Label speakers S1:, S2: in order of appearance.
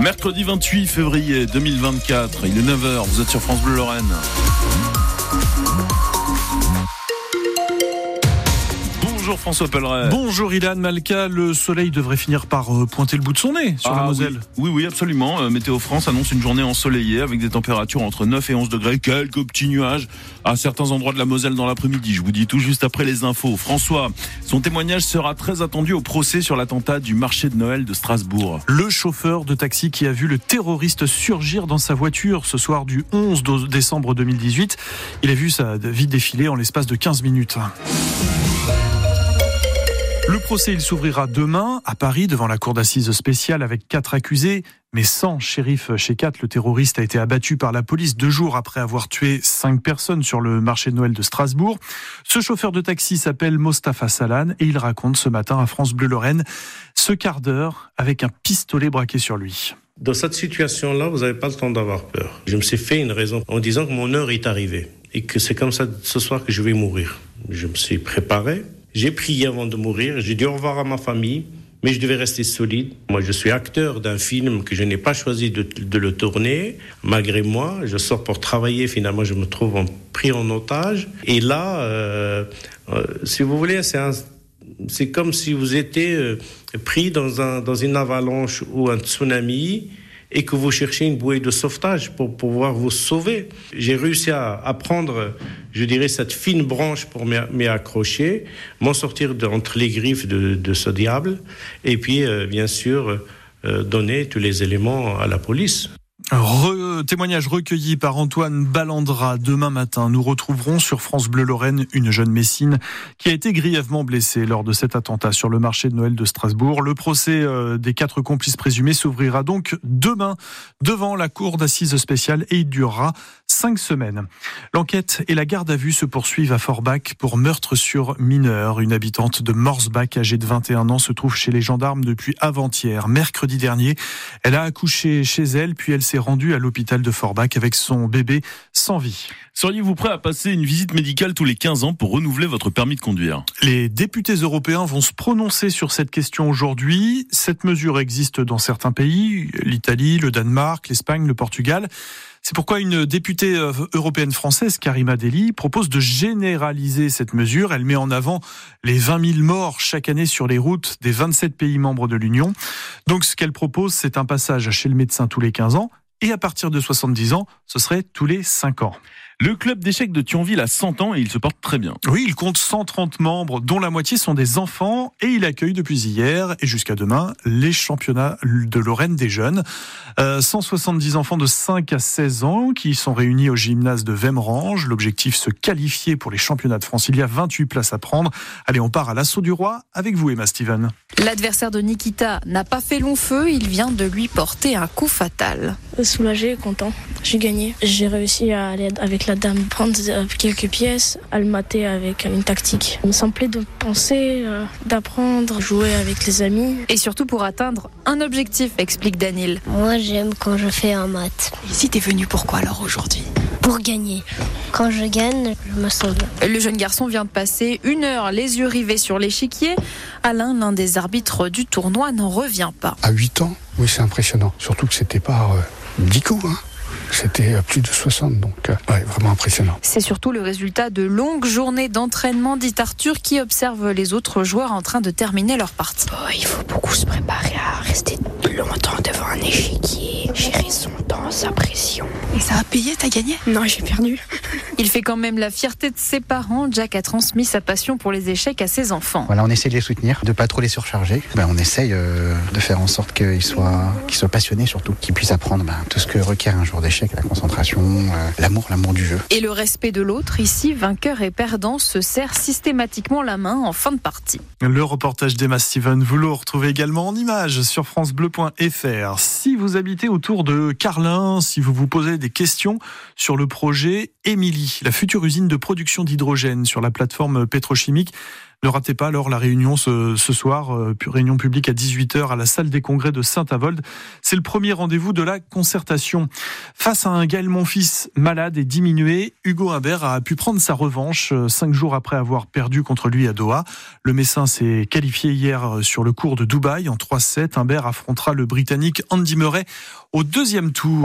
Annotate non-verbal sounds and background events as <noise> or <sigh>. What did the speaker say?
S1: Mercredi 28 février 2024, il est 9h, vous êtes sur France Bleu Lorraine. Bonjour François Pelleret.
S2: Bonjour Ilan Malka, le soleil devrait finir par euh, pointer le bout de son nez sur la
S1: Ah
S2: Moselle.
S1: Oui, oui, oui, absolument. Euh, Météo France annonce une journée ensoleillée avec des températures entre 9 et 11 degrés, quelques petits nuages à certains endroits de la Moselle dans l'après-midi. Je vous dis tout juste après les infos. François, son témoignage sera très attendu au procès sur l'attentat du marché de Noël de Strasbourg.
S2: Le chauffeur de taxi qui a vu le terroriste surgir dans sa voiture ce soir du 11 do- décembre 2018, il a vu sa vie défiler en l'espace de 15 minutes. Le procès, il s'ouvrira demain à Paris devant la cour d'assises spéciale avec quatre accusés, mais sans shérif Shekat. Le terroriste a été abattu par la police deux jours après avoir tué cinq personnes sur le marché de Noël de Strasbourg. Ce chauffeur de taxi s'appelle Mostafa Salan et il raconte ce matin à France Bleu Lorraine ce quart d'heure avec un pistolet braqué sur lui.
S3: Dans cette situation-là, vous n'avez pas le temps d'avoir peur. Je me suis fait une raison en disant que mon heure est arrivée et que c'est comme ça ce soir que je vais mourir. Je me suis préparé, j'ai prié avant de mourir, j'ai dit au revoir à ma famille, mais je devais rester solide. Moi, je suis acteur d'un film que je n'ai pas choisi de, le tourner. Malgré moi, je sors pour travailler. Finalement, je me trouve pris en otage. Et là, euh, euh, si vous voulez, c'est comme si vous étiez euh, pris dans une avalanche ou un tsunami et que vous cherchez une bouée de sauvetage pour pouvoir vous sauver. J'ai réussi à, à prendre, je dirais, cette fine branche pour m'y accrocher, m'en sortir entre les griffes de, de ce diable, et puis, euh, bien sûr, euh, donner tous les éléments à la police.
S2: Re- témoignage recueilli par Antoine Ballandra. Demain matin, nous retrouverons sur France Bleu Lorraine une jeune Messine qui a été grièvement blessée lors de cet attentat sur le marché de Noël de Strasbourg. Le procès euh, des quatre complices présumés s'ouvrira donc demain devant la cour d'assises spéciale et il durera cinq semaines. L'enquête et la garde à vue se poursuivent à Forbach pour meurtre sur mineur. Une habitante de Morsbach âgée de 21 ans se trouve chez les gendarmes depuis avant-hier. Mercredi dernier, elle a accouché chez elle puis elle s'est rendue à l'hôpital de Forbach avec son bébé sans vie.
S1: Seriez-vous prêt à passer une visite médicale tous les 15 ans pour renouveler votre permis de conduire?
S2: Les députés européens vont se prononcer sur cette question aujourd'hui. Cette mesure existe dans certains pays, l'Italie, le Danemark, l'Espagne, le Portugal. C'est pourquoi une députée euh, européenne française, Karima Deli, propose de généraliser cette mesure. Elle met en avant les 20 000 morts chaque année sur les routes des 27 pays membres de l'Union. Donc ce qu'elle propose, c'est un passage chez le médecin tous les 15 ans. Et à partir de 70 ans, ce serait tous les 5 ans.
S1: Le club d'échecs de Thionville a 100 ans et il se porte très bien.
S2: Oui, il compte 130 membres, dont la moitié sont des enfants, et il accueille depuis hier et jusqu'à demain les championnats de Lorraine des jeunes. Euh, 170 enfants de 5 à 16 ans qui sont réunis au gymnase de Vemrange. L'objectif, se qualifier pour les championnats de France. Il y a 28 places à prendre. Allez, on part à l'assaut du roi avec vous, Emma Steven.
S4: L'adversaire de Nikita n'a pas fait long feu, il vient de lui porter un coup fatal.
S5: Soulagé, content. J'ai gagné. J'ai réussi à aller avec la dame prendre euh, quelques pièces, à le mater avec une tactique. Il me semblait de penser, euh, d'apprendre, jouer avec les amis.
S4: Et surtout pour atteindre un objectif, explique Danil.
S6: Moi, j'aime quand je fais un maths.
S7: Ici, t'es venu pourquoi alors aujourd'hui?
S6: Pour gagner. Quand je gagne, je me sens bien.
S4: Le jeune garçon vient de passer une heure les yeux rivés sur l'échiquier. Alain, l'un des arbitres du tournoi, n'en revient pas.
S8: À 8 ans, oui, c'est impressionnant. Surtout que c'était pas euh, 10 coups, hein? C'était euh, plus de 60, donc euh, ouais, vraiment impressionnant.
S4: C'est surtout le résultat de longues journées d'entraînement, dit Arthur, qui observe les autres joueurs en train de terminer leur partie.
S7: Oh, il faut beaucoup se préparer à rester longtemps devant un échiquier, gérer son temps, sa pression. Et ça a payé, t'as gagné?
S5: Non, j'ai perdu. <laughs>
S4: Il fait quand même la fierté de ses parents. Jack a transmis sa passion pour les échecs à ses enfants.
S9: Voilà, on essaie de les soutenir, de pas trop les surcharger. Ben, on essaye euh, de faire en sorte qu'ils soient, qu'ils soient passionnés surtout, qu'ils puissent apprendre ben, tout ce que requiert un jour d'échec, la concentration, euh, l'amour, l'amour du jeu.
S4: Et le respect de l'autre, ici, vainqueur et perdant, se serre systématiquement la main en fin de partie.
S2: Le reportage d'Emma Steven, vous le retrouvez également en images sur francebleu.fr. Si vous habitez autour de Carlin, si vous vous posez des questions sur le projet Émilie, la future usine de production d'hydrogène sur la plateforme pétrochimique Ne ratez pas alors la réunion ce, soir, euh, réunion publique à 18h à la salle des congrès de Saint-Avold. C'est le premier rendez-vous de la concertation. Face à un Gaël Monfils malade et diminué, Hugo Humbert a pu prendre sa revanche euh, cinq jours après avoir perdu contre lui à Doha. Le Messin s'est qualifié hier sur le cours de Dubaï en 3-7. Humbert affrontera le Britannique Andy Murray au deuxième tour.